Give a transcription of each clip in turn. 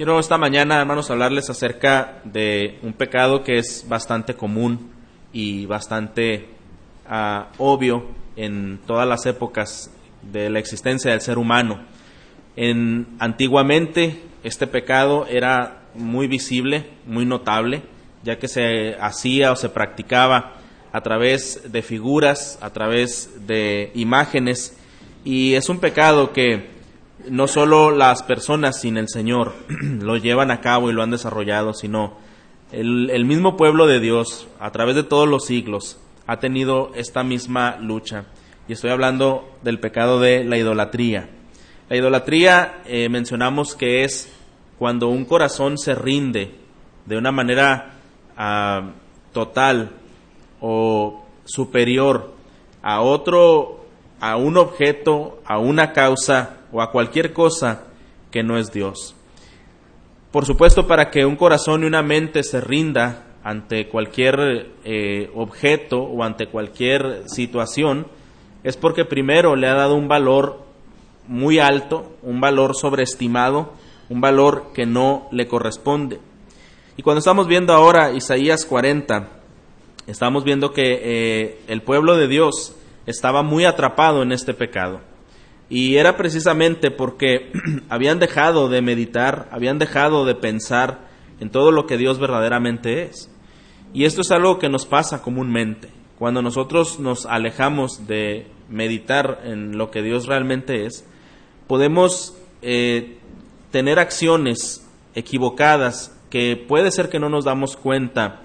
Quiero esta mañana, hermanos, hablarles acerca de un pecado que es bastante común y bastante uh, obvio en todas las épocas de la existencia del ser humano. En, antiguamente este pecado era muy visible, muy notable, ya que se hacía o se practicaba a través de figuras, a través de imágenes, y es un pecado que no solo las personas sin el Señor lo llevan a cabo y lo han desarrollado, sino el, mismo pueblo de Dios, a través de todos los siglos, ha tenido esta misma lucha. Y estoy hablando del pecado de la idolatría. La idolatría eh, mencionamos que es cuando un corazón se rinde de una manera uh, total o superior a otro, a un objeto, a una causa o a cualquier cosa que no es Dios. Por supuesto, para que un corazón y una mente se rinda ante cualquier eh, objeto o ante cualquier situación, es porque primero le ha dado un valor muy alto, un valor sobreestimado, un valor que no le corresponde. Y cuando estamos viendo ahora Isaías 40, estamos viendo que eh, el pueblo de Dios estaba muy atrapado en este pecado. Y era precisamente porque habían dejado de meditar, habían dejado de pensar en todo lo que Dios verdaderamente es. Y esto es algo que nos pasa comúnmente. Cuando nosotros nos alejamos de meditar en lo que Dios realmente es, podemos eh, tener acciones equivocadas que puede ser que no nos damos cuenta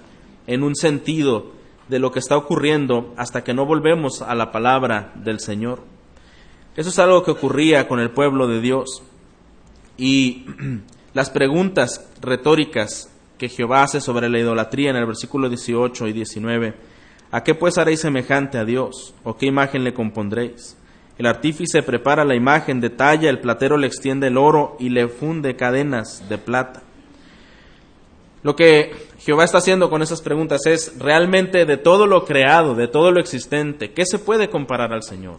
en un sentido de lo que está ocurriendo hasta que no volvemos a la palabra del Señor. Eso es algo que ocurría con el pueblo de Dios. Y las preguntas retóricas que Jehová hace sobre la idolatría en el versículo 18 y 19, ¿a qué pues haréis semejante a Dios? ¿O qué imagen le compondréis? El artífice prepara la imagen, detalla, el platero le extiende el oro y le funde cadenas de plata. Lo que Jehová está haciendo con esas preguntas es realmente de todo lo creado, de todo lo existente, ¿qué se puede comparar al Señor?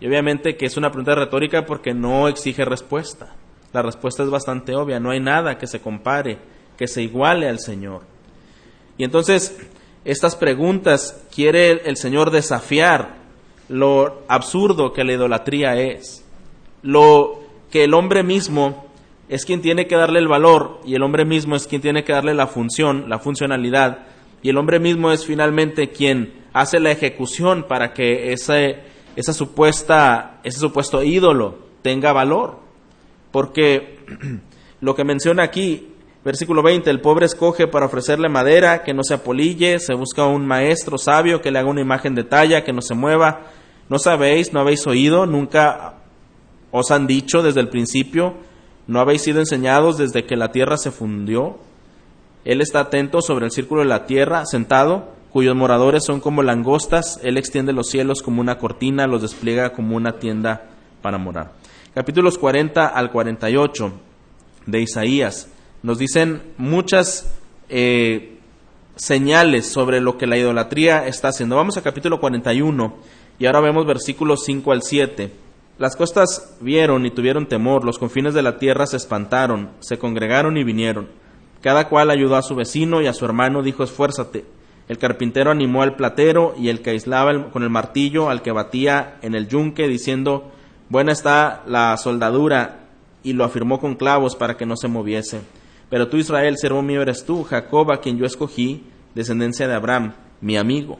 Y obviamente que es una pregunta retórica porque no exige respuesta. La respuesta es bastante obvia, no hay nada que se compare, que se iguale al Señor. Y entonces, estas preguntas quiere el Señor desafiar lo absurdo que la idolatría es, lo que el hombre mismo es quien tiene que darle el valor y el hombre mismo es quien tiene que darle la función, la funcionalidad, y el hombre mismo es finalmente quien hace la ejecución para que ese esa supuesta, ese supuesto ídolo tenga valor. Porque lo que menciona aquí, versículo 20, el pobre escoge para ofrecerle madera, que no se apolille, se busca un maestro sabio que le haga una imagen de talla, que no se mueva. ¿No sabéis, no habéis oído, nunca os han dicho desde el principio, no habéis sido enseñados desde que la tierra se fundió? Él está atento sobre el círculo de la tierra, sentado, cuyos moradores son como langostas, Él extiende los cielos como una cortina, los despliega como una tienda para morar. Capítulos 40 al 48 de Isaías nos dicen muchas eh, señales sobre lo que la idolatría está haciendo. Vamos a capítulo 41 y ahora vemos versículos 5 al 7. Las costas vieron y tuvieron temor, los confines de la tierra se espantaron, se congregaron y vinieron. Cada cual ayudó a su vecino y a su hermano dijo, esfuérzate. El carpintero animó al platero y el que aislaba con el martillo al que batía en el yunque, diciendo, Buena está la soldadura, y lo afirmó con clavos para que no se moviese. Pero tú, Israel, servo mío eres tú, Jacob, a quien yo escogí, descendencia de Abraham, mi amigo.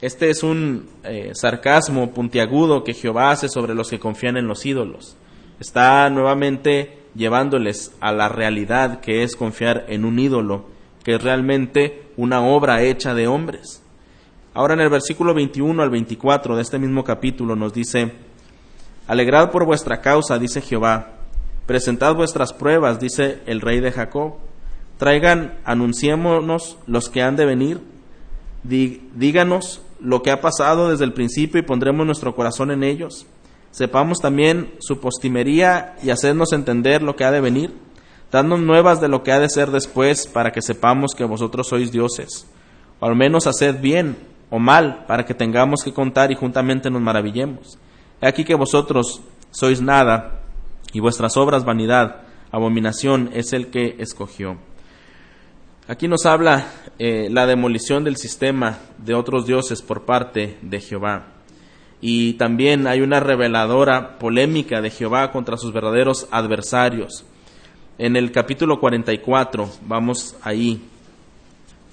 Este es un eh, sarcasmo puntiagudo que Jehová hace sobre los que confían en los ídolos. Está nuevamente llevándoles a la realidad que es confiar en un ídolo, que es realmente una obra hecha de hombres. Ahora en el versículo 21 al 24 de este mismo capítulo nos dice, Alegrad por vuestra causa, dice Jehová, presentad vuestras pruebas, dice el rey de Jacob, traigan, anunciémonos los que han de venir, díganos lo que ha pasado desde el principio y pondremos nuestro corazón en ellos. Sepamos también su postimería y hacernos entender lo que ha de venir Dadnos nuevas de lo que ha de ser después, para que sepamos que vosotros sois dioses. O al menos haced bien o mal, para que tengamos que contar y juntamente nos maravillemos. He aquí que vosotros sois nada, y vuestras obras vanidad. abominación es el que escogió. Aquí nos habla eh, la demolición del sistema de otros dioses por parte de Jehová. Y también hay una reveladora polémica de Jehová contra sus verdaderos adversarios. En el capítulo 44, vamos ahí.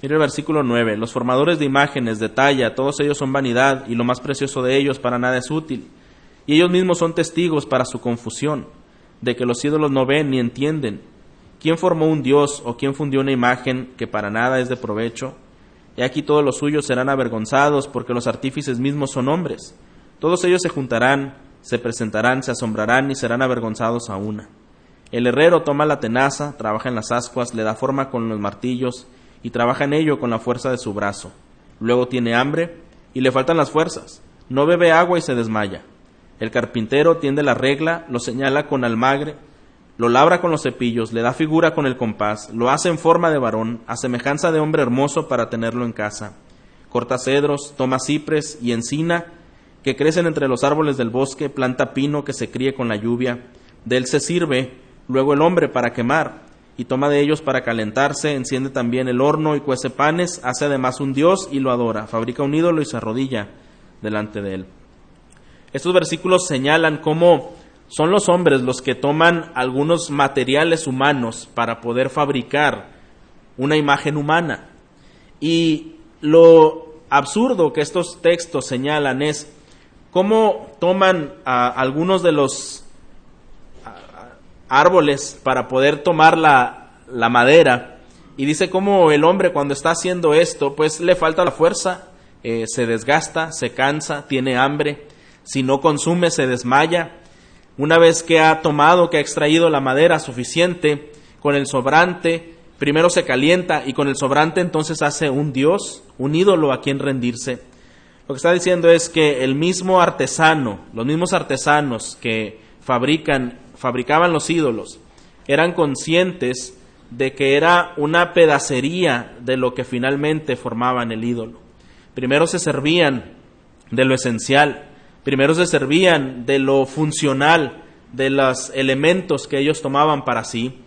Mire el versículo 9. Los formadores de imágenes, de talla, todos ellos son vanidad y lo más precioso de ellos para nada es útil. Y ellos mismos son testigos para su confusión, de que los ídolos no ven ni entienden ¿Quién formó un dios o quién fundió una imagen que para nada es de provecho? Y aquí todos los suyos serán avergonzados porque los artífices mismos son hombres. Todos ellos se juntarán, se presentarán, se asombrarán y serán avergonzados a una. El herrero toma la tenaza, trabaja en las ascuas, le da forma con los martillos y trabaja en ello con la fuerza de su brazo. Luego tiene hambre y le faltan las fuerzas. No bebe agua y se desmaya. El carpintero tiende la regla, lo señala con almagre, lo labra con los cepillos, le da figura con el compás, lo hace en forma de varón, a semejanza de hombre hermoso para tenerlo en casa. Corta cedros, toma cipres y encina que crecen entre los árboles del bosque, planta pino que se críe con la lluvia. De él se sirve luego el hombre para quemar, y toma de ellos para calentarse, enciende también el horno y cuece panes, hace además un dios y lo adora, fabrica un ídolo y se arrodilla delante de él. Estos versículos señalan cómo son los hombres los que toman algunos materiales humanos para poder fabricar una imagen humana. Y lo absurdo que estos textos señalan es cómo toman algunos de los árboles para poder tomar la, la madera. Y dice cómo el hombre cuando está haciendo esto pues le falta la fuerza, eh, se desgasta, se cansa, tiene hambre, si no consume se desmaya una vez que ha tomado, que ha extraído la madera suficiente, con el sobrante, primero se calienta y con el sobrante entonces hace un dios, un ídolo a quien rendirse. Lo que está diciendo es que el mismo artesano, los mismos artesanos que fabrican, fabricaban los ídolos, eran conscientes de que era una pedacería de lo que finalmente formaban el ídolo. Primero se servían de lo esencial, Primero se servían de lo funcional, de los elementos que ellos tomaban para sí,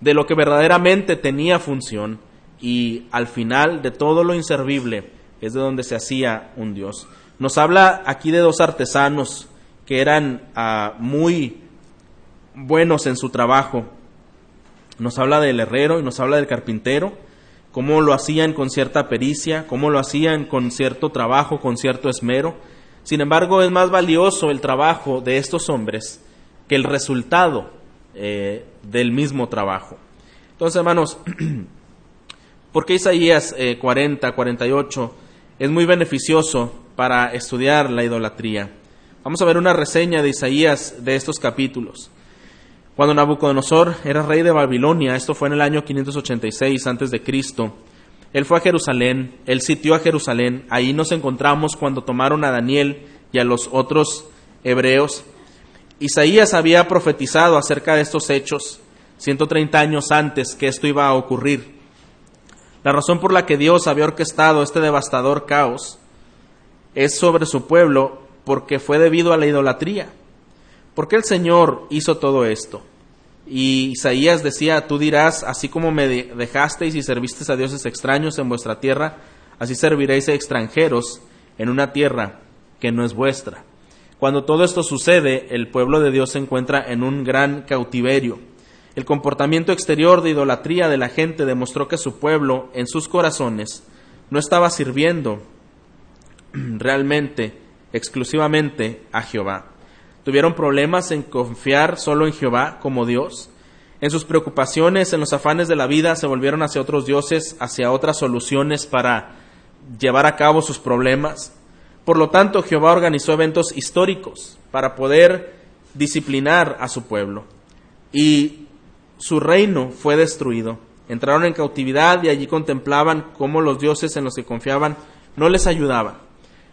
de lo que verdaderamente tenía función, y al final de todo lo inservible es de donde se hacía un Dios. Nos habla aquí de dos artesanos que eran ah, muy buenos en su trabajo. Nos habla del herrero y nos habla del carpintero, cómo lo hacían con cierta pericia, cómo lo hacían con cierto trabajo, con cierto esmero sin embargo, es más valioso el trabajo de estos hombres que el resultado eh, del mismo trabajo. Entonces, hermanos, ¿por qué Isaías 40, eh, 48 es muy beneficioso para estudiar la idolatría? Vamos a ver una reseña de Isaías de estos capítulos. Cuando Nabucodonosor era rey de Babilonia, esto fue en el año 586 antes de Cristo, él fue a Jerusalén, él sitió a Jerusalén, ahí nos encontramos cuando tomaron a Daniel y a los otros hebreos. Isaías había profetizado acerca de estos hechos 130 años antes que esto iba a ocurrir. La razón por la que Dios había orquestado este devastador caos es sobre su pueblo porque fue debido a la idolatría. ¿Por qué el Señor hizo todo esto? Y Isaías decía, tú dirás, así como me dejasteis y servisteis a dioses extraños en vuestra tierra, así serviréis a extranjeros en una tierra que no es vuestra. Cuando todo esto sucede, el pueblo de Dios se encuentra en un gran cautiverio. El comportamiento exterior de idolatría de la gente demostró que su pueblo, en sus corazones, no estaba sirviendo realmente, exclusivamente a Jehová. Tuvieron problemas en confiar solo en Jehová como Dios. En sus preocupaciones, en los afanes de la vida, se volvieron hacia otros dioses, hacia otras soluciones para llevar a cabo sus problemas. Por lo tanto, Jehová organizó eventos históricos para poder disciplinar a su pueblo. Y su reino fue destruido. Entraron en cautividad y allí contemplaban cómo los dioses en los que confiaban no les ayudaban.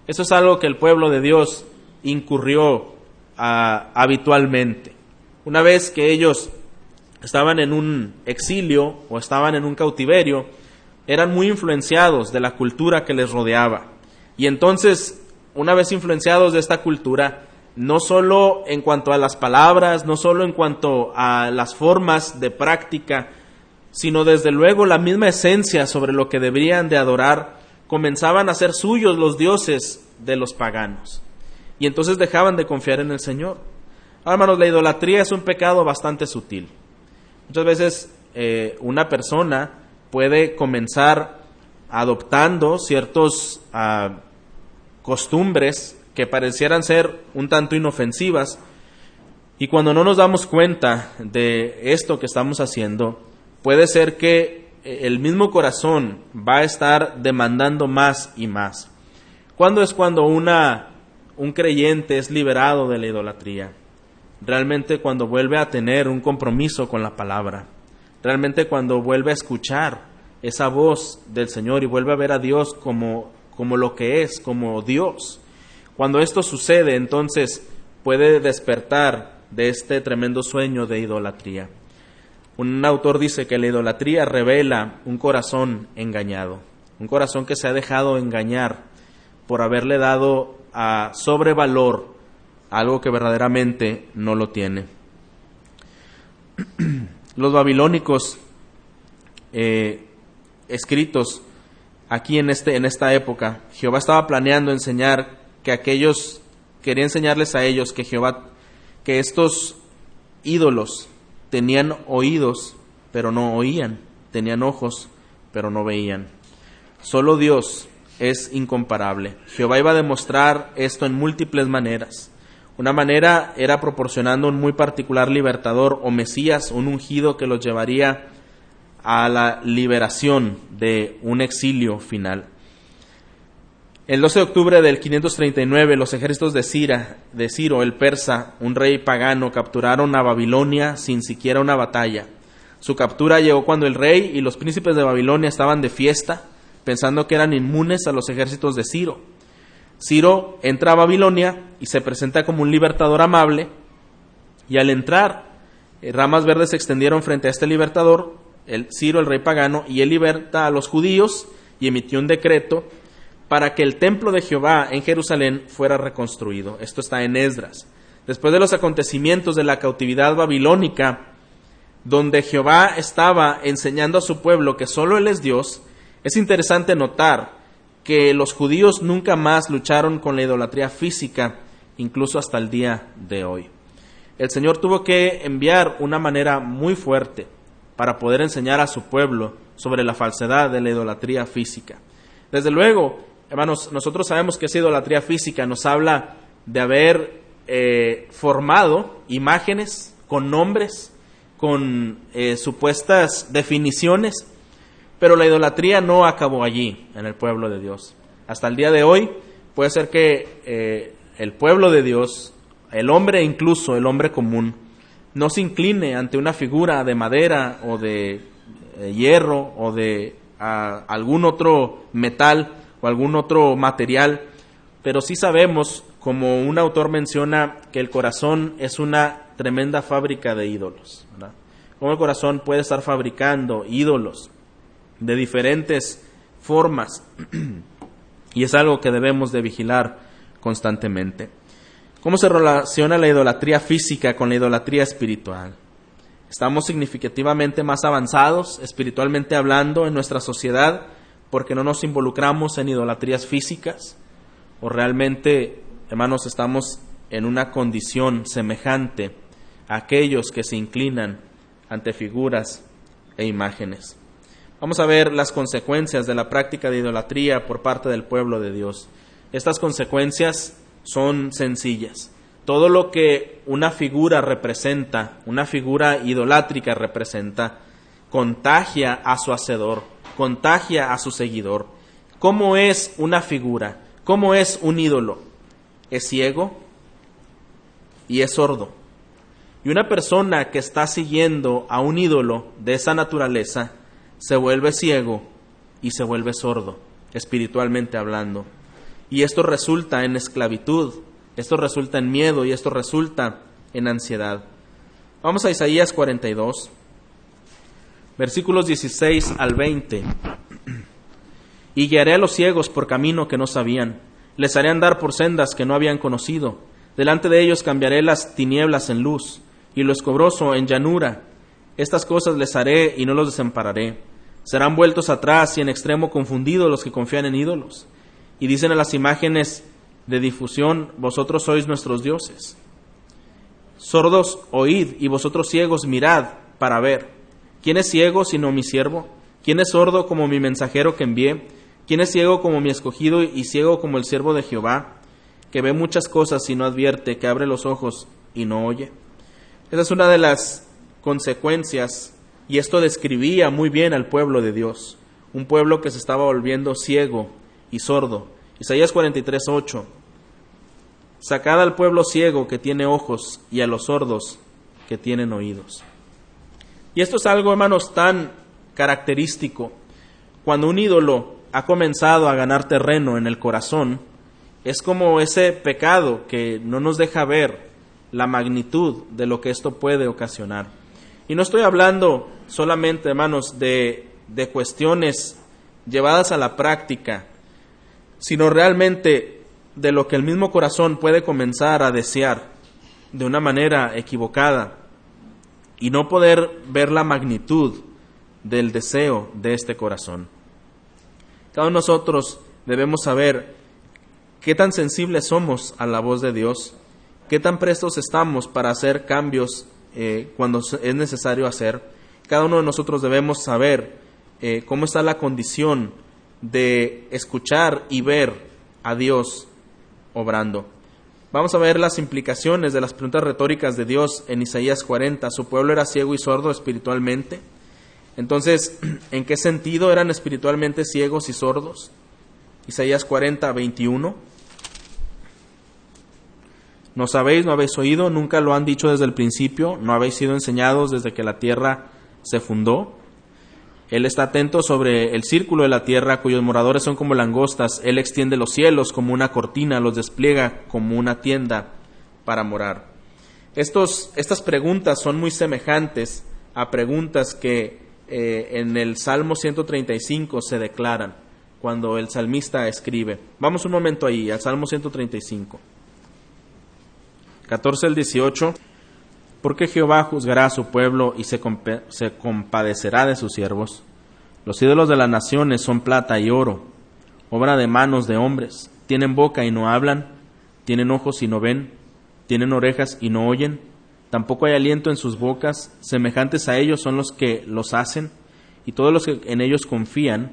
Eso es algo que el pueblo de Dios incurrió habitualmente. Una vez que ellos estaban en un exilio o estaban en un cautiverio, eran muy influenciados de la cultura que les rodeaba. Y entonces, una vez influenciados de esta cultura, no solo en cuanto a las palabras, no solo en cuanto a las formas de práctica, sino desde luego la misma esencia sobre lo que deberían de adorar, comenzaban a ser suyos los dioses de los paganos. Y entonces dejaban de confiar en el Señor. Ahora, hermanos, la idolatría es un pecado bastante sutil. Muchas veces eh, una persona puede comenzar adoptando ciertos ah, costumbres que parecieran ser un tanto inofensivas y cuando no nos damos cuenta de esto que estamos haciendo, puede ser que eh, el mismo corazón va a estar demandando más y más. ¿Cuándo es cuando una, un creyente es liberado de la idolatría? Realmente cuando vuelve a tener un compromiso con la palabra. Realmente cuando vuelve a escuchar esa voz del Señor y vuelve a ver a Dios como, como lo que es, como Dios. Cuando esto sucede, entonces puede despertar de este tremendo sueño de idolatría. Un autor dice que la idolatría revela un corazón engañado, un corazón que se ha dejado engañar por haberle dado sobrevalor algo que verdaderamente no lo tiene. Los babilónicos eh, escritos aquí en, este, en esta época, Jehová estaba planeando enseñar que aquellos, quería enseñarles a ellos que Jehová, que estos ídolos tenían oídos, pero no oían, tenían ojos, pero no veían. Solo Dios es incomparable. Jehová iba a demostrar esto en múltiples maneras. Una manera era proporcionando un muy particular libertador o Mesías, un ungido que los llevaría a la liberación de un exilio final. El 12 de octubre del 539, los ejércitos de, de Ciro, el persa, un rey pagano, capturaron a Babilonia sin siquiera una batalla. Su captura llegó cuando el rey y los príncipes de Babilonia estaban de fiesta, pensando que eran inmunes a los ejércitos de Ciro. Ciro entra a Babilonia y se presenta como un libertador amable, y al entrar, eh, ramas verdes se extendieron frente a este libertador, el Ciro, el rey pagano, y él liberta a los judíos y emitió un decreto para que el templo de Jehová en Jerusalén fuera reconstruido. Esto está en Esdras. Después de los acontecimientos de la cautividad babilónica, donde Jehová estaba enseñando a su pueblo que solo Él es Dios, es interesante notar que los judíos nunca más lucharon con la idolatría física, incluso hasta el día de hoy. El Señor tuvo que enviar una manera muy fuerte para poder enseñar a su pueblo sobre la falsedad de la idolatría física. Desde luego, Hermanos, nosotros sabemos que esa idolatría física nos habla de haber eh, formado imágenes con nombres, con eh, supuestas definiciones, pero la idolatría no acabó allí en el pueblo de Dios. Hasta el día de hoy puede ser que eh, el pueblo de Dios, el hombre incluso, el hombre común, no se incline ante una figura de madera o de hierro o de ah, algún otro metal o algún otro material, pero sí sabemos, como un autor menciona, que el corazón es una tremenda fábrica de ídolos. Como el corazón puede estar fabricando ídolos de diferentes formas y es algo que debemos de vigilar constantemente. ¿Cómo se relaciona la idolatría física con la idolatría espiritual? Estamos significativamente más avanzados, espiritualmente hablando, en nuestra sociedad porque no nos involucramos en idolatrías físicas o realmente, hermanos, estamos en una condición semejante a aquellos que se inclinan ante figuras e imágenes. Vamos a ver las consecuencias de la práctica de idolatría por parte del pueblo de Dios. Estas consecuencias son sencillas. Todo lo que una figura representa, una figura idolátrica representa, contagia a su hacedor, contagia a su seguidor. ¿Cómo es una figura? ¿Cómo es un ídolo? Es ciego y es sordo. Y una persona que está siguiendo a un ídolo de esa naturaleza se vuelve ciego y se vuelve sordo, espiritualmente hablando. Y esto resulta en esclavitud, esto resulta en miedo y esto resulta en ansiedad. Vamos a Isaías 42 versículos 16 al 20. Y guiaré a los ciegos por camino que no sabían, les haré andar por sendas que no habían conocido. Delante de ellos cambiaré las tinieblas en luz y lo escobroso en llanura. Estas cosas les haré y no los desampararé. Serán vueltos atrás y en extremo confundidos los que confían en ídolos. Y dicen a las imágenes de difusión, vosotros sois nuestros dioses. Sordos, oíd, y vosotros ciegos, mirad para ver. ¿Quién es ciego sino mi siervo? ¿Quién es sordo como mi mensajero que envié? ¿Quién es ciego como mi escogido y ciego como el siervo de Jehová, que ve muchas cosas y no advierte, que abre los ojos y no oye? Esa es una de las consecuencias, y esto describía muy bien al pueblo de Dios, un pueblo que se estaba volviendo ciego y sordo. Isaías 43, 8. Sacad al pueblo ciego que tiene ojos y a los sordos que tienen oídos. Y esto es algo, hermanos, tan característico. Cuando un ídolo ha comenzado a ganar terreno en el corazón, es como ese pecado que no nos deja ver la magnitud de lo que esto puede ocasionar. Y no estoy hablando solamente, hermanos, de, de cuestiones llevadas a la práctica, sino realmente de lo que el mismo corazón puede comenzar a desear de una manera equivocada y no poder ver la magnitud del deseo de este corazón. Cada uno de nosotros debemos saber qué tan sensibles somos a la voz de Dios, qué tan prestos estamos para hacer cambios eh, cuando es necesario hacer. Cada uno de nosotros debemos saber eh, cómo está la condición de escuchar y ver a Dios obrando. Vamos a ver las implicaciones de las preguntas retóricas de Dios en Isaías 40. Su pueblo era ciego y sordo espiritualmente. Entonces, ¿en qué sentido eran espiritualmente ciegos y sordos? Isaías 40, 21. ¿No sabéis, no habéis oído, nunca lo han dicho desde el principio, no habéis sido enseñados desde que la tierra se fundó? Él está atento sobre el círculo de la tierra, cuyos moradores son como langostas. Él extiende los cielos como una cortina, los despliega como una tienda para morar. Estos, estas preguntas son muy semejantes a preguntas que eh, en el Salmo 135 se declaran cuando el salmista escribe. Vamos un momento ahí, al Salmo 135. 14 al 18 porque Jehová juzgará a su pueblo y se, compadecerá de sus siervos. Los ídolos de las naciones son plata y oro, obra de manos de hombres. Tienen boca y no hablan, tienen ojos y no ven, tienen orejas y no oyen. Tampoco hay aliento en sus bocas. Semejantes a ellos son los que los hacen, y todos los que en ellos confían.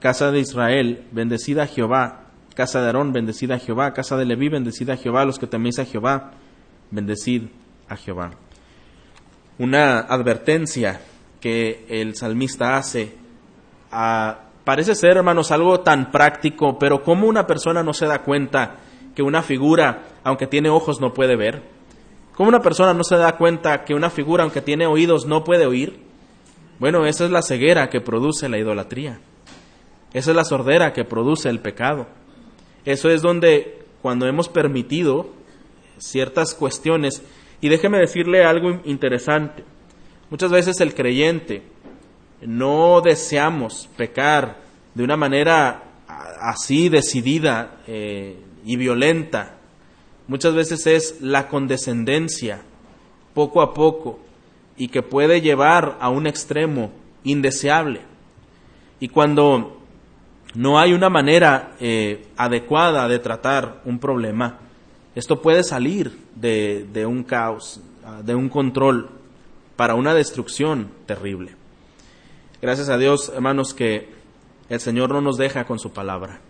Casa de Israel, bendecida a Jehová. Casa de Aarón, bendecida a Jehová. Casa de Leví, bendecida a Jehová. Los que teméis a Jehová, bendecid a Jehová. Una advertencia que el salmista hace parece ser, hermanos, algo tan práctico, pero ¿cómo una persona no se da cuenta que una figura, aunque tiene ojos, no puede ver? ¿Cómo una persona no se da cuenta que una figura, aunque tiene oídos, no puede oír? Bueno, esa es la ceguera que produce la idolatría. Esa es la sordera que produce el pecado. Eso es donde, cuando hemos permitido ciertas cuestiones, y déjeme decirle algo interesante. Muchas veces el creyente no deseamos pecar de una manera así decidida eh, y violenta. Muchas veces es la condescendencia, poco a poco, y que puede llevar a un extremo indeseable. Y cuando no hay una manera eh, adecuada de tratar un problema, esto puede salir de, un caos, ah, de un control, para una destrucción terrible. Gracias a Dios, hermanos, que el Señor no nos deja con su palabra.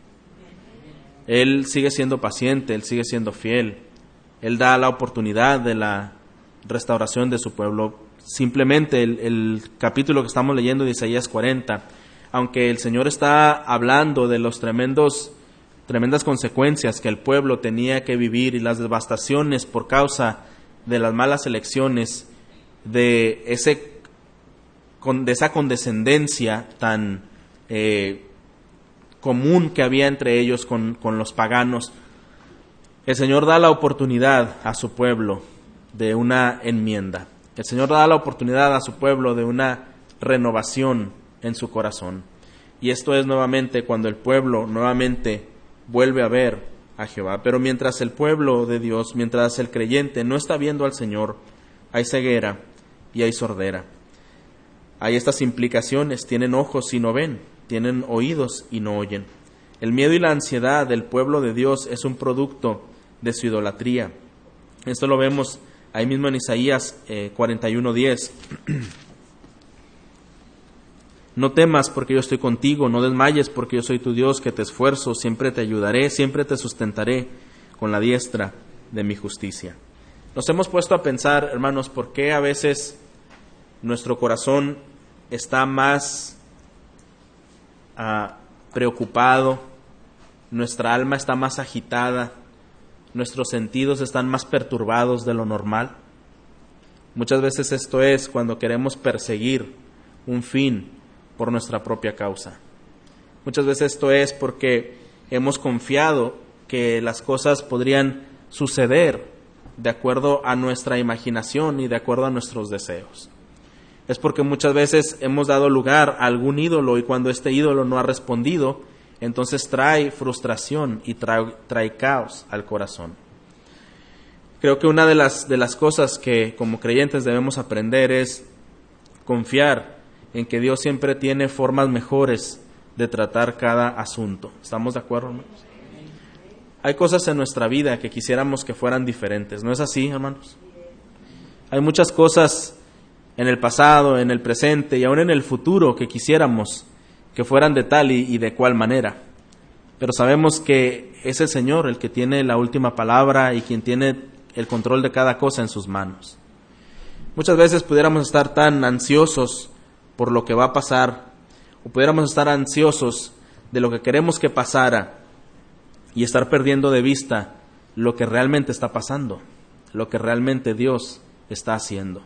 Él sigue siendo paciente, Él sigue siendo fiel. Él da la oportunidad de la restauración de su pueblo. Simplemente el, el, capítulo que estamos leyendo de Isaías 40, aunque el Señor está hablando de los tremendos tremendas consecuencias que el pueblo tenía que vivir y las devastaciones por causa de las malas elecciones, de, ese, de esa condescendencia tan eh, común que había entre ellos con, con los paganos, el Señor da la oportunidad a su pueblo de una enmienda. El Señor da la oportunidad a su pueblo de una renovación en su corazón. Y esto es nuevamente cuando el pueblo nuevamente vuelve a ver a Jehová. Pero mientras el pueblo de Dios, mientras el creyente no está viendo al Señor, hay ceguera y hay sordera. Hay estas implicaciones, tienen ojos y no ven, tienen oídos y no oyen. El miedo y la ansiedad del pueblo de Dios es un producto de su idolatría. Esto lo vemos ahí mismo en Isaías 41:10. No temas porque yo estoy contigo, no desmayes porque yo soy tu Dios que te esfuerzo, siempre te ayudaré, siempre te sustentaré con la diestra de mi justicia. Nos hemos puesto a pensar, hermanos, por qué a veces nuestro corazón está más ah, preocupado, nuestra alma está más agitada, nuestros sentidos están más perturbados de lo normal. Muchas veces esto es cuando queremos perseguir un fin por nuestra propia causa. Muchas veces esto es porque hemos confiado que las cosas podrían suceder de acuerdo a nuestra imaginación y de acuerdo a nuestros deseos. Es porque muchas veces hemos dado lugar a algún ídolo y cuando este ídolo no ha respondido, entonces trae frustración y trae, caos al corazón. Creo que una de las, de las cosas que como creyentes debemos aprender es confiar en que Dios siempre tiene formas mejores de tratar cada asunto. ¿Estamos de acuerdo, hermanos? Hay cosas en nuestra vida que quisiéramos que fueran diferentes, ¿no es así, hermanos? Hay muchas cosas en el pasado, en el presente y aún en el futuro que quisiéramos que fueran de tal y, y de cual manera. Pero sabemos que es el Señor el que tiene la última palabra y quien tiene el control de cada cosa en sus manos. Muchas veces pudiéramos estar tan ansiosos por lo que va a pasar, o pudiéramos estar ansiosos de lo que queremos que pasara y estar perdiendo de vista lo que realmente está pasando, lo que realmente Dios está haciendo.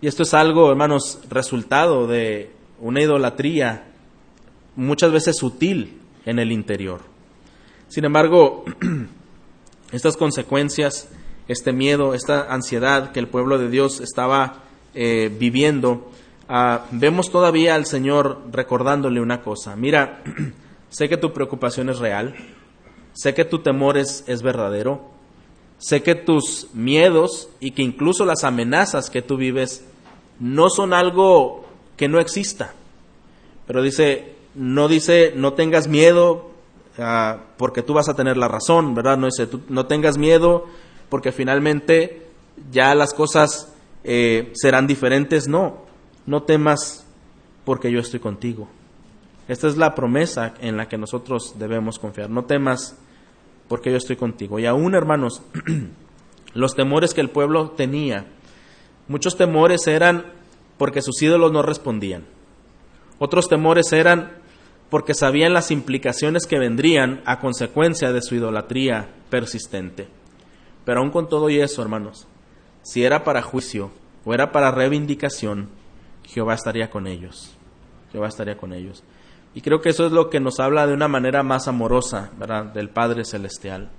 Y esto es algo, hermanos, resultado de una idolatría muchas veces sutil en el interior. Sin embargo, estas consecuencias, este miedo, esta ansiedad que el pueblo de Dios estaba eh, viviendo, Ah, vemos todavía al Señor recordándole una cosa. Mira, sé que tu preocupación es real, sé que tu temor es, es verdadero, sé que tus miedos y que incluso las amenazas que tú vives no son algo que no exista. Pero dice, no dice, no tengas miedo ah, porque tú vas a tener la razón, ¿verdad? No dice, no tengas miedo porque finalmente ya las cosas eh, serán diferentes, no no temas porque yo estoy contigo. Esta es la promesa en la que nosotros debemos confiar. No temas porque yo estoy contigo. Y aún, hermanos, los temores que el pueblo tenía, muchos temores eran porque sus ídolos no respondían. Otros temores eran porque sabían las implicaciones que vendrían a consecuencia de su idolatría persistente. Pero aún con todo y eso, hermanos, si era para juicio o era para reivindicación, Jehová estaría con ellos. Jehová estaría con ellos. Y creo que eso es lo que nos habla de una manera más amorosa. Del Padre Celestial.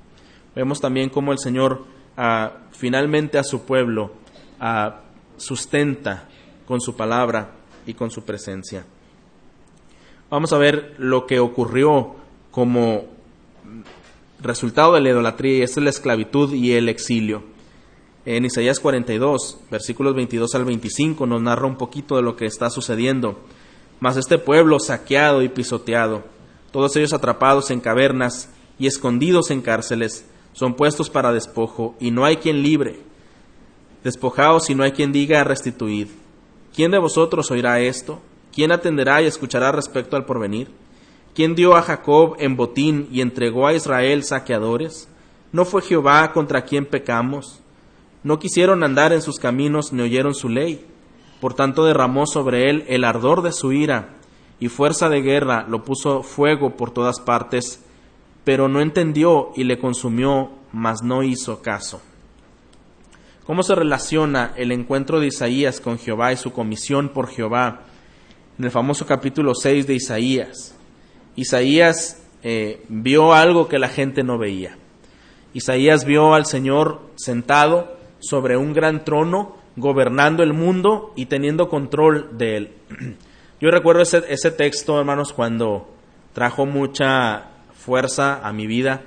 Vemos también cómo el Señor ah, finalmente a su pueblo ah, sustenta con su palabra y con su presencia. Vamos a ver lo que ocurrió como resultado de la idolatría, y es la esclavitud y el exilio. En Isaías 42, versículos 22 al 25, nos narra un poquito de lo que está sucediendo. Mas este pueblo saqueado y pisoteado, todos ellos atrapados en cavernas y escondidos en cárceles, son puestos para despojo, y no hay quien libre. Despojaos y no hay quien diga restituid. ¿Quién de vosotros oirá esto? ¿Quién atenderá y escuchará respecto al porvenir? ¿Quién dio a Jacob en botín y entregó a Israel saqueadores? ¿No fue Jehová contra quien pecamos? No quisieron andar en sus caminos ni oyeron su ley. Por tanto derramó sobre él el ardor de su ira, y fuerza de guerra lo puso fuego por todas partes, pero no entendió y le consumió, mas no hizo caso. ¿Cómo se relaciona el encuentro de Isaías con Jehová y su comisión por Jehová? En el famoso capítulo 6 de Isaías. Isaías eh, vio algo que la gente no veía. Isaías vio al Señor sentado sobre un gran trono, gobernando el mundo y teniendo control de él. Yo recuerdo ese, texto, hermanos, cuando trajo mucha fuerza a mi vida.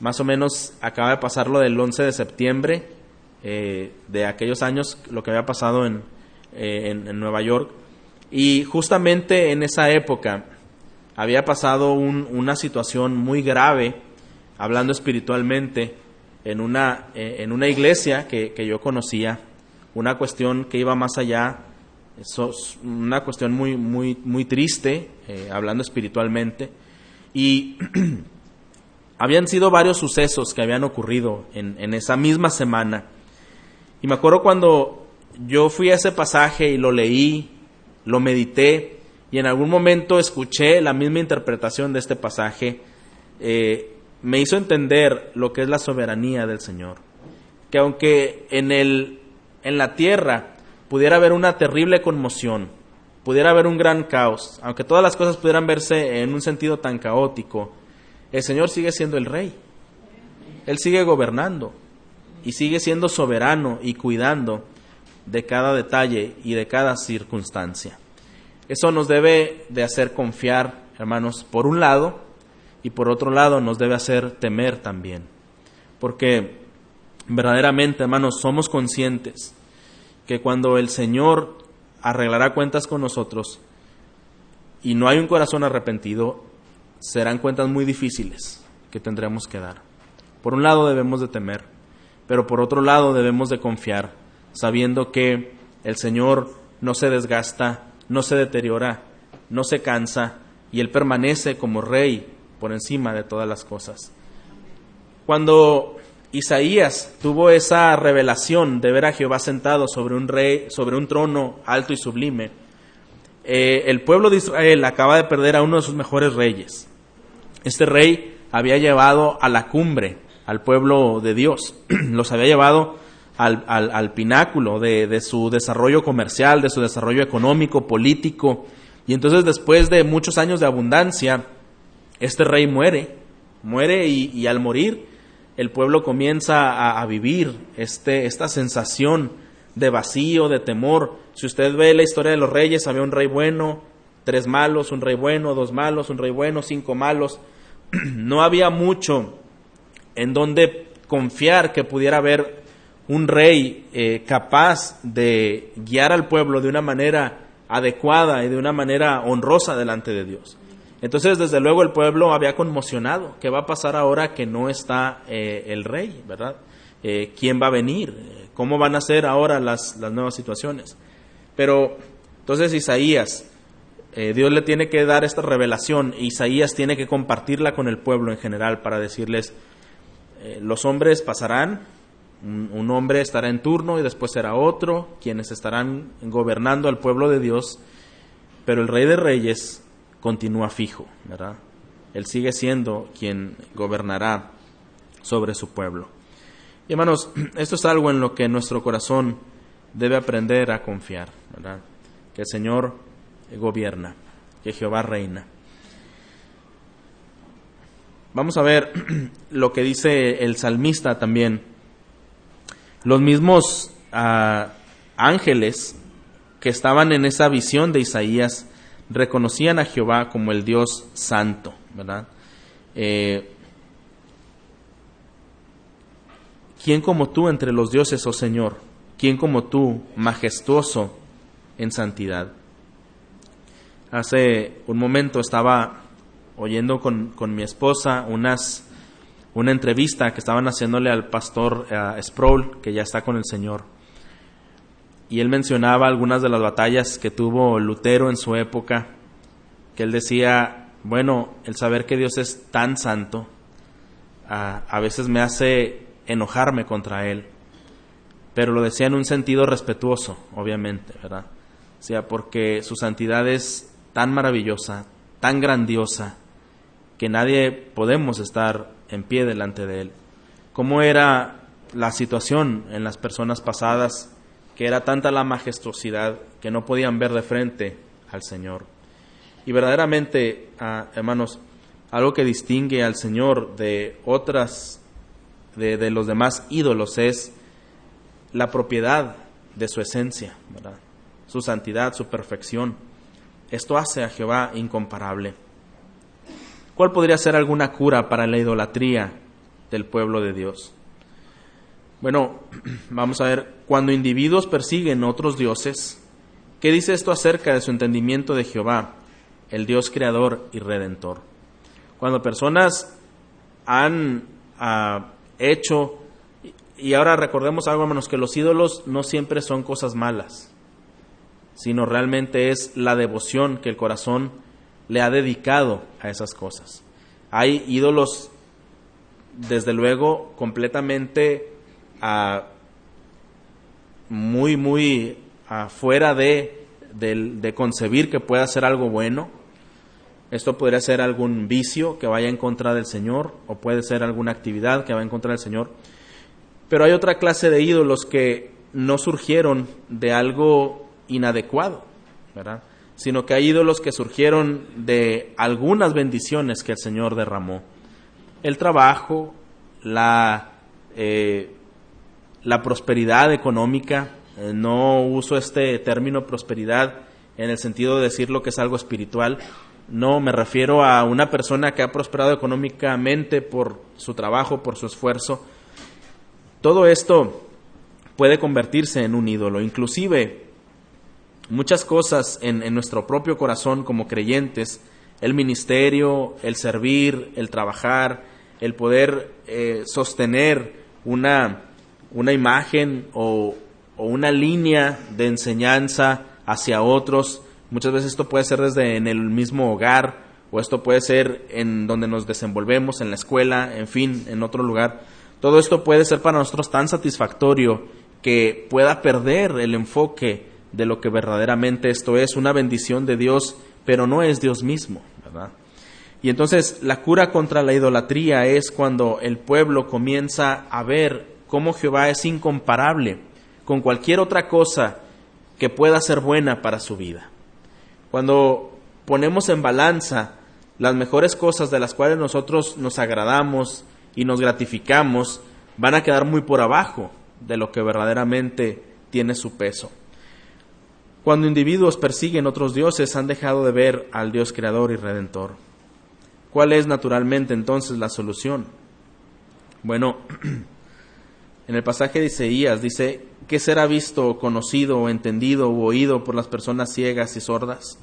más o menos acaba de pasar lo del 11 de septiembre eh, de aquellos años, lo que había pasado en, eh, en, Nueva York. Y justamente en esa época había pasado una situación muy grave, hablando espiritualmente, en una, eh, en una iglesia que, que, yo conocía, una cuestión que iba más allá, una cuestión muy, muy, muy triste, hablando espiritualmente. Y habían sido varios sucesos que habían ocurrido en, en esa misma semana. Y me acuerdo cuando yo fui a ese pasaje y lo leí, lo medité, y en algún momento escuché la misma interpretación de este pasaje, eh, me hizo entender lo que es la soberanía del Señor. Que aunque en, el, en la tierra pudiera haber una terrible conmoción, pudiera haber un gran caos, aunque todas las cosas pudieran verse en un sentido tan caótico, el Señor sigue siendo el rey. Él sigue gobernando y sigue siendo soberano y cuidando de cada detalle y de cada circunstancia. Eso nos debe de hacer confiar, hermanos, por un lado, y por otro lado nos debe hacer temer también. Porque verdaderamente, hermanos, somos conscientes que cuando el Señor arreglará cuentas con nosotros y no hay un corazón arrepentido, serán cuentas muy difíciles que tendremos que dar. Por un lado debemos de temer, pero por otro lado debemos de confiar, sabiendo que el Señor no se desgasta, no se deteriora, no se cansa, y Él permanece como Rey por encima de todas las cosas. Cuando Isaías tuvo esa revelación de ver a Jehová sentado sobre un rey, sobre un trono alto y sublime, eh, el pueblo de Israel acaba de perder a uno de sus mejores reyes. Este rey había llevado a la cumbre al pueblo de Dios, los había llevado al, pináculo de, su desarrollo comercial, de su desarrollo económico, político. Y entonces después de muchos años de abundancia, este rey muere, muere y, al morir el pueblo comienza a, vivir este, esta sensación de vacío, de temor. Si usted ve la historia de los reyes, había un rey bueno, tres malos, un rey bueno, dos malos, un rey bueno, cinco malos. No había mucho en donde confiar que pudiera haber un rey eh, capaz de guiar al pueblo de una manera adecuada y de una manera honrosa delante de Dios. Entonces, desde luego, el pueblo había conmocionado. ¿Qué va a pasar ahora que no está eh, el rey, verdad? Eh, ¿Quién va a venir? ¿Cómo van a ser ahora las, las nuevas situaciones? Pero, entonces Isaías, Dios le tiene que dar esta revelación. Isaías tiene que compartirla con el pueblo en general para decirles, los hombres pasarán, un, hombre estará en turno y después será otro, quienes estarán gobernando al pueblo de Dios, pero el rey de reyes continúa fijo, ¿verdad? Él sigue siendo quien gobernará sobre su pueblo. Y hermanos, esto es algo en lo que nuestro corazón debe aprender a confiar, ¿verdad? Que el Señor gobierna, que Jehová reina. Vamos a ver lo que dice el salmista también los mismos ah, ángeles que estaban en esa visión de Isaías reconocían a Jehová como el Dios santo, ¿verdad? Eh, ¿Quién como tú entre los dioses, oh Señor? ¿Quién como tú, majestuoso en santidad? Hace un momento estaba oyendo con, con mi esposa unas una entrevista que estaban haciéndole al pastor uh, Sproul, que ya está con el Señor. Y él mencionaba algunas de las batallas que tuvo Lutero en su época, que él decía, bueno, el saber que Dios es tan santo, a veces me hace enojarme contra Él, pero lo decía en un sentido respetuoso, obviamente, ¿verdad? O sea, porque su santidad es tan maravillosa, tan grandiosa, que nadie podemos estar en pie delante de Él. ¿Cómo era la situación en las personas pasadas, que era tanta la majestuosidad que no podían ver de frente al Señor? Y verdaderamente, ah, hermanos, algo que distingue al Señor de otras, de, de, los demás ídolos, es la propiedad de su esencia, su santidad, su perfección. Esto hace a Jehová incomparable. ¿Cuál podría ser alguna cura para la idolatría del pueblo de Dios. Bueno, vamos a ver, cuando individuos persiguen otros dioses, ¿qué dice esto acerca de su entendimiento de Jehová, el Dios creador y redentor? Cuando personas han ah, hecho, y ahora recordemos algo, hermanos, que los ídolos no siempre son cosas malas, sino realmente es la devoción que el corazón le ha dedicado a esas cosas. Hay ídolos, desde luego, completamente muy, muy afuera de, de, concebir que pueda ser algo bueno. Esto podría ser algún vicio que vaya en contra del Señor o puede ser alguna actividad que vaya en contra del Señor. Pero hay otra clase de ídolos que no surgieron de algo inadecuado, ¿verdad? sino que hay ídolos que surgieron de algunas bendiciones que el Señor derramó. El trabajo, la, eh, la prosperidad económica, eh, no uso este término prosperidad en el sentido de decir lo que es algo espiritual, no, me refiero a una persona que ha prosperado económicamente por su trabajo, por su esfuerzo. Todo esto puede convertirse en un ídolo. Inclusive muchas cosas en, nuestro propio corazón como creyentes, el ministerio, el servir, el trabajar, el poder eh, sostener una, una imagen o, o, una línea de enseñanza hacia otros. Muchas veces esto puede ser desde en el mismo hogar o esto puede ser en donde nos desenvolvemos, en la escuela, en fin, en otro lugar. Todo esto puede ser para nosotros tan satisfactorio que pueda perder el enfoque de lo que verdaderamente esto es, una bendición de Dios, pero no es Dios mismo, ¿verdad? Y entonces la cura contra la idolatría es cuando el pueblo comienza a ver cómo Jehová es incomparable con cualquier otra cosa que pueda ser buena para su vida. Cuando ponemos en balanza las mejores cosas de las cuales nosotros nos agradamos y nos gratificamos, van a quedar muy por abajo de lo que verdaderamente tiene su peso. Cuando individuos persiguen otros dioses han dejado de ver al Dios creador y redentor. ¿Cuál es naturalmente entonces la solución? Bueno, en el pasaje de Isaías dice, ¿qué será visto, conocido entendido o oído por las personas ciegas y sordas?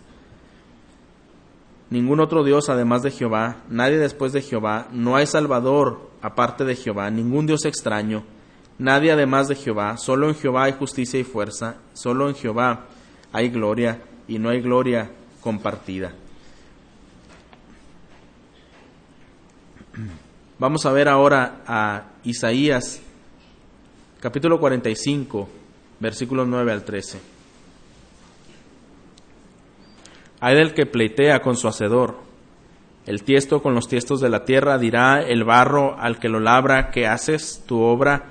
Ningún otro Dios además de Jehová, nadie después de Jehová, no hay Salvador aparte de Jehová, ningún Dios extraño, nadie además de Jehová, solo en Jehová hay justicia y fuerza, solo en Jehová hay gloria y no hay gloria compartida. Vamos a ver ahora a Isaías capítulo 45, versículos 9 al 13. Hay del que pleitea con su hacedor. El tiesto con los tiestos de la tierra dirá el barro al que lo labra, ¿qué haces? ¿Tu obra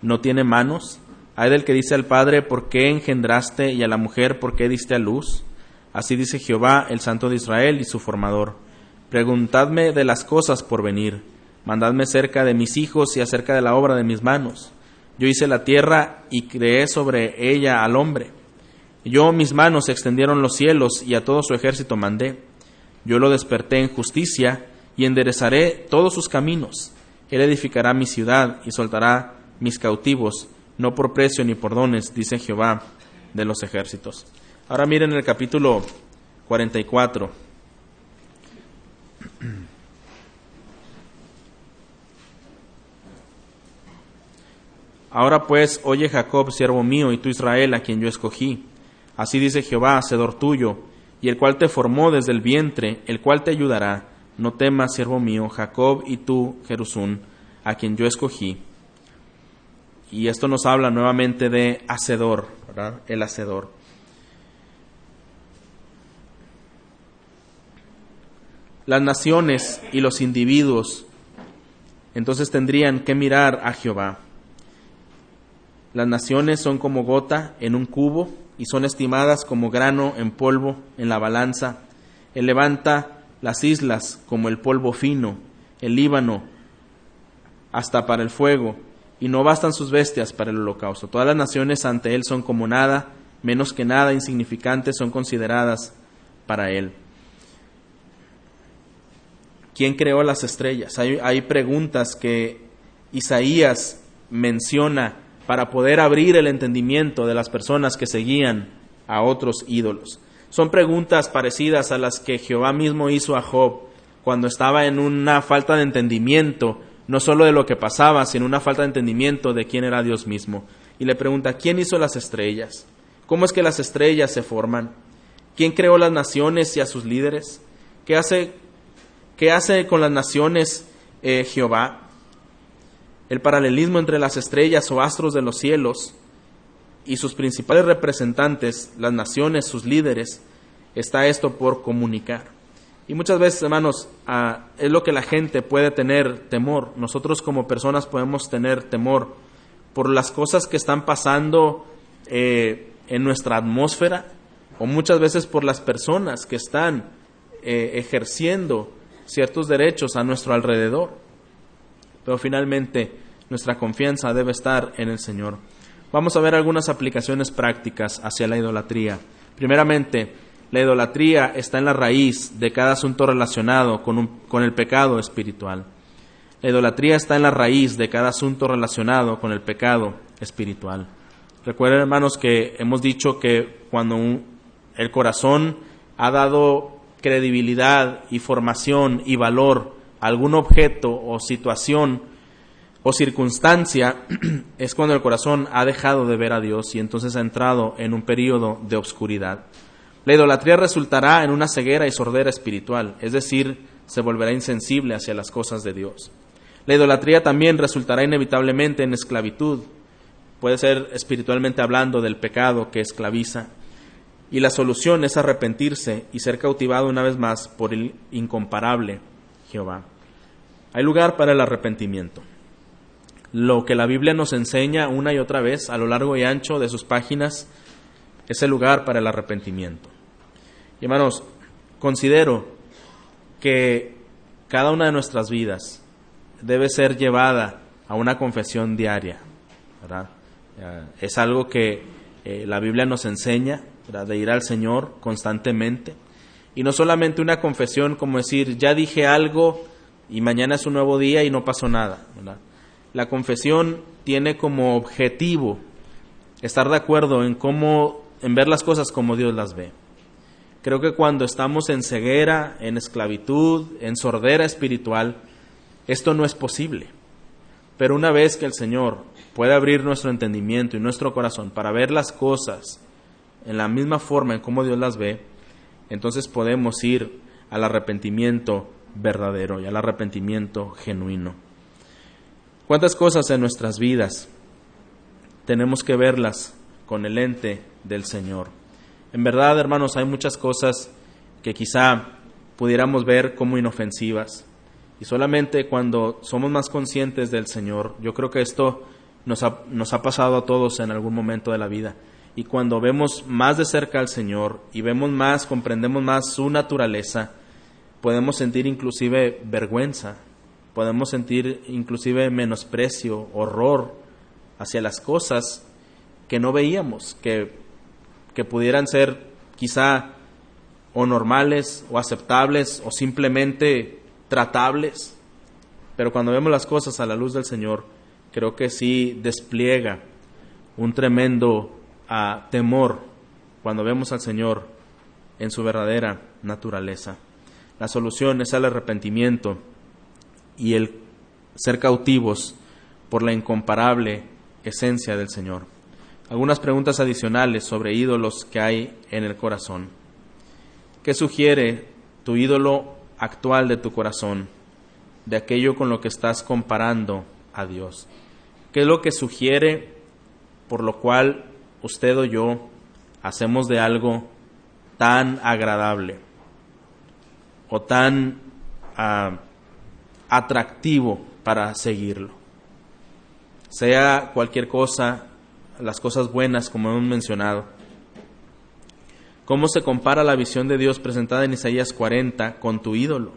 no tiene manos? Hay del que dice al Padre, ¿por qué engendraste? y a la mujer, ¿por qué diste a luz? Así dice Jehová, el Santo de Israel y su formador. Preguntadme de las cosas por venir, mandadme cerca de mis hijos y acerca de la obra de mis manos. Yo hice la tierra y creé sobre ella al hombre. Yo mis manos extendieron los cielos y a todo su ejército mandé. Yo lo desperté en justicia y enderezaré todos sus caminos. Él edificará mi ciudad y soltará mis cautivos no por precio ni por dones, dice Jehová de los ejércitos. Ahora miren el capítulo 44. Ahora pues, oye Jacob, siervo mío, y tú Israel, a quien yo escogí. Así dice Jehová, hacedor tuyo, y el cual te formó desde el vientre, el cual te ayudará. No temas, siervo mío, Jacob, y tú, Jerusún, a quien yo escogí. Y esto nos habla nuevamente de hacedor, ¿verdad? El hacedor. Las naciones y los individuos entonces tendrían que mirar a Jehová. Las naciones son como gota en un cubo y son estimadas como grano en polvo en la balanza. Él levanta las islas como el polvo fino, el Líbano hasta para el fuego y no bastan sus bestias para el holocausto. Todas las naciones ante él son como nada, menos que nada, insignificantes son consideradas para él. ¿Quién creó las estrellas? Hay, hay preguntas que Isaías menciona para poder abrir el entendimiento de las personas que seguían a otros ídolos. Son preguntas parecidas a las que Jehová mismo hizo a Job cuando estaba en una falta de entendimiento, no solo de lo que pasaba, sino una falta de entendimiento de quién era Dios mismo. Y le pregunta, ¿quién hizo las estrellas? ¿Cómo es que las estrellas se forman? ¿Quién creó las naciones y a sus líderes? ¿Qué hace, qué hace con las naciones eh, Jehová? El paralelismo entre las estrellas o astros de los cielos y sus principales representantes, las naciones, sus líderes, está esto por comunicar. Y muchas veces, hermanos, ah, es lo que la gente puede tener temor. Nosotros como personas podemos tener temor por las cosas que están pasando eh, en nuestra atmósfera o muchas veces por las personas que están eh, ejerciendo ciertos derechos a nuestro alrededor. Pero finalmente nuestra confianza debe estar en el Señor. Vamos a ver algunas aplicaciones prácticas hacia la idolatría. Primeramente, la idolatría está en la raíz de cada asunto relacionado con, el pecado espiritual. La idolatría está en la raíz de cada asunto relacionado con el pecado espiritual. Recuerden, hermanos, que hemos dicho que cuando el corazón ha dado credibilidad y formación y valor algún objeto o situación o circunstancia, es cuando el corazón ha dejado de ver a Dios y entonces ha entrado en un periodo de obscuridad. La idolatría resultará en una ceguera y sordera espiritual, es decir, se volverá insensible hacia las cosas de Dios. La idolatría también resultará inevitablemente en esclavitud, puede ser espiritualmente hablando del pecado que esclaviza, y la solución es arrepentirse y ser cautivado una vez más por el incomparable Jehová. Hay lugar para el arrepentimiento. Lo que la Biblia nos enseña una y otra vez a lo largo y ancho de sus páginas es el lugar para el arrepentimiento. Y hermanos, considero que cada una de nuestras vidas debe ser llevada a una confesión diaria. Es algo que eh, la Biblia nos enseña de ir al Señor constantemente. Y no solamente una confesión como decir, ya dije algo y mañana es un nuevo día y no pasó nada. La confesión tiene como objetivo estar de acuerdo en cómo, en ver las cosas como Dios las ve. Creo que cuando estamos en ceguera, en esclavitud, en sordera espiritual, esto no es posible. Pero una vez que el Señor puede abrir nuestro entendimiento y nuestro corazón para ver las cosas en la misma forma en cómo Dios las ve, entonces podemos ir al arrepentimiento verdadero y al arrepentimiento genuino. ¿Cuántas cosas en nuestras vidas tenemos que verlas con el ente del Señor? En verdad, hermanos, hay muchas cosas que quizá pudiéramos ver como inofensivas. Y solamente cuando somos más conscientes del Señor, yo creo que esto nos ha, nos ha pasado a todos en algún momento de la vida y cuando vemos más de cerca al Señor y vemos más, comprendemos más su naturaleza, podemos sentir inclusive vergüenza, podemos sentir inclusive menosprecio, horror hacia las cosas que no veíamos, que, que pudieran ser quizá o normales o aceptables o simplemente tratables. Pero cuando vemos las cosas a la luz del Señor, creo que sí despliega un tremendo a temor cuando vemos al Señor en su verdadera naturaleza. La solución es el arrepentimiento y el ser cautivos por la incomparable esencia del Señor. Algunas preguntas adicionales sobre ídolos que hay en el corazón. ¿Qué sugiere tu ídolo actual de tu corazón, de aquello con lo que estás comparando a Dios? ¿Qué es lo que sugiere por lo cual usted o yo hacemos de algo tan agradable o tan ah, atractivo para seguirlo. Sea cualquier cosa, las cosas buenas como hemos mencionado. ¿Cómo se compara la visión de Dios presentada en Isaías 40 con tu ídolo?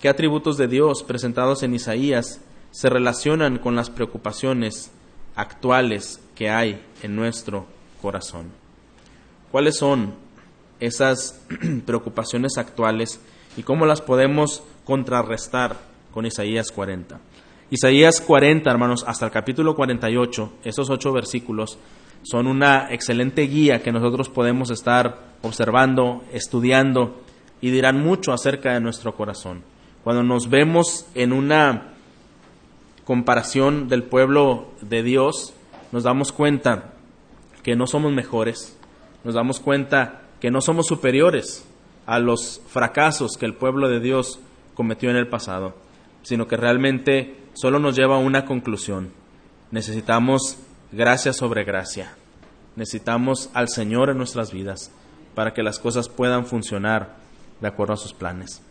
¿Qué atributos de Dios presentados en Isaías se relacionan con las preocupaciones actuales que hay en nuestro corazón. ¿Cuáles son esas preocupaciones actuales y cómo las podemos contrarrestar con Isaías 40? Isaías 40, hermanos, hasta el capítulo 48, esos ocho versículos, son una excelente guía que nosotros podemos estar observando, estudiando y dirán mucho acerca de nuestro corazón. Cuando nos vemos en una comparación del pueblo de Dios, nos damos cuenta que no somos mejores, nos damos cuenta que no somos superiores a los fracasos que el pueblo de Dios cometió en el pasado, sino que realmente solo nos lleva a una conclusión. Necesitamos gracia sobre gracia. Necesitamos al Señor en nuestras vidas para que las cosas puedan funcionar de acuerdo a sus planes.